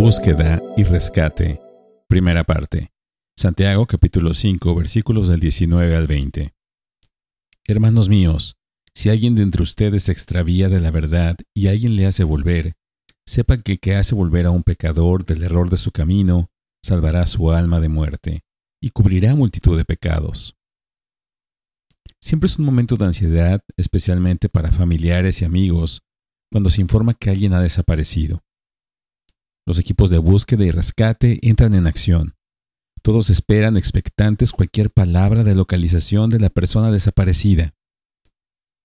Búsqueda y rescate. Primera parte. Santiago capítulo 5 versículos del 19 al 20. Hermanos míos, si alguien de entre ustedes se extravía de la verdad y alguien le hace volver, sepa que que hace volver a un pecador del error de su camino, salvará su alma de muerte y cubrirá multitud de pecados. Siempre es un momento de ansiedad, especialmente para familiares y amigos, cuando se informa que alguien ha desaparecido. Los equipos de búsqueda y rescate entran en acción. Todos esperan expectantes cualquier palabra de localización de la persona desaparecida.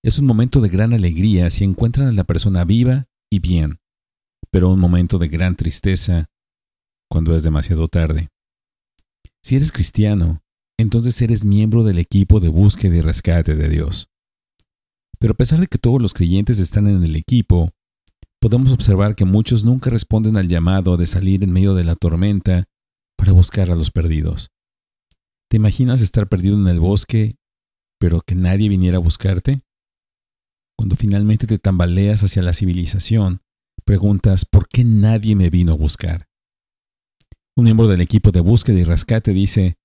Es un momento de gran alegría si encuentran a la persona viva y bien, pero un momento de gran tristeza cuando es demasiado tarde. Si eres cristiano, entonces eres miembro del equipo de búsqueda y rescate de Dios. Pero a pesar de que todos los creyentes están en el equipo, podemos observar que muchos nunca responden al llamado de salir en medio de la tormenta para buscar a los perdidos. ¿Te imaginas estar perdido en el bosque, pero que nadie viniera a buscarte? Cuando finalmente te tambaleas hacia la civilización, preguntas ¿por qué nadie me vino a buscar? Un miembro del equipo de búsqueda y rescate dice,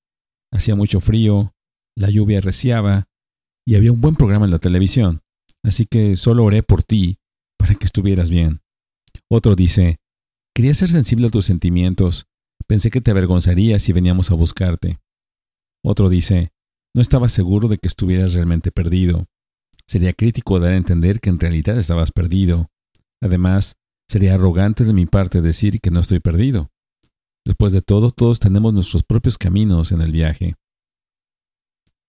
hacía mucho frío, la lluvia arreciaba y había un buen programa en la televisión, así que solo oré por ti para que estuvieras bien. Otro dice, quería ser sensible a tus sentimientos, pensé que te avergonzaría si veníamos a buscarte. Otro dice, no estaba seguro de que estuvieras realmente perdido. Sería crítico dar a entender que en realidad estabas perdido. Además, sería arrogante de mi parte decir que no estoy perdido. Después de todo, todos tenemos nuestros propios caminos en el viaje.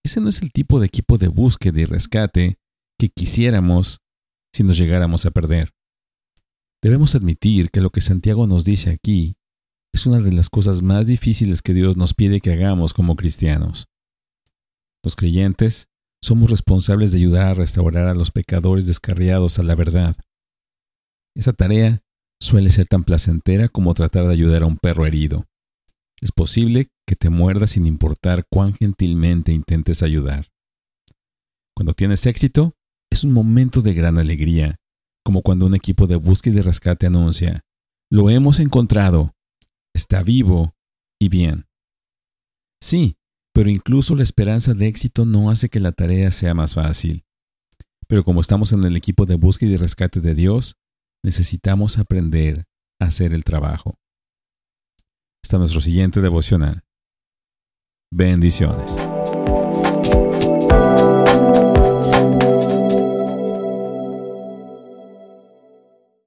Ese no es el tipo de equipo de búsqueda y rescate que quisiéramos si nos llegáramos a perder. Debemos admitir que lo que Santiago nos dice aquí es una de las cosas más difíciles que Dios nos pide que hagamos como cristianos. Los creyentes somos responsables de ayudar a restaurar a los pecadores descarriados a la verdad. Esa tarea suele ser tan placentera como tratar de ayudar a un perro herido. Es posible que te muerda sin importar cuán gentilmente intentes ayudar. Cuando tienes éxito, es un momento de gran alegría, como cuando un equipo de búsqueda y rescate anuncia, lo hemos encontrado, está vivo y bien. Sí, pero incluso la esperanza de éxito no hace que la tarea sea más fácil. Pero como estamos en el equipo de búsqueda y rescate de Dios, necesitamos aprender a hacer el trabajo. Está nuestro siguiente devocional. Bendiciones.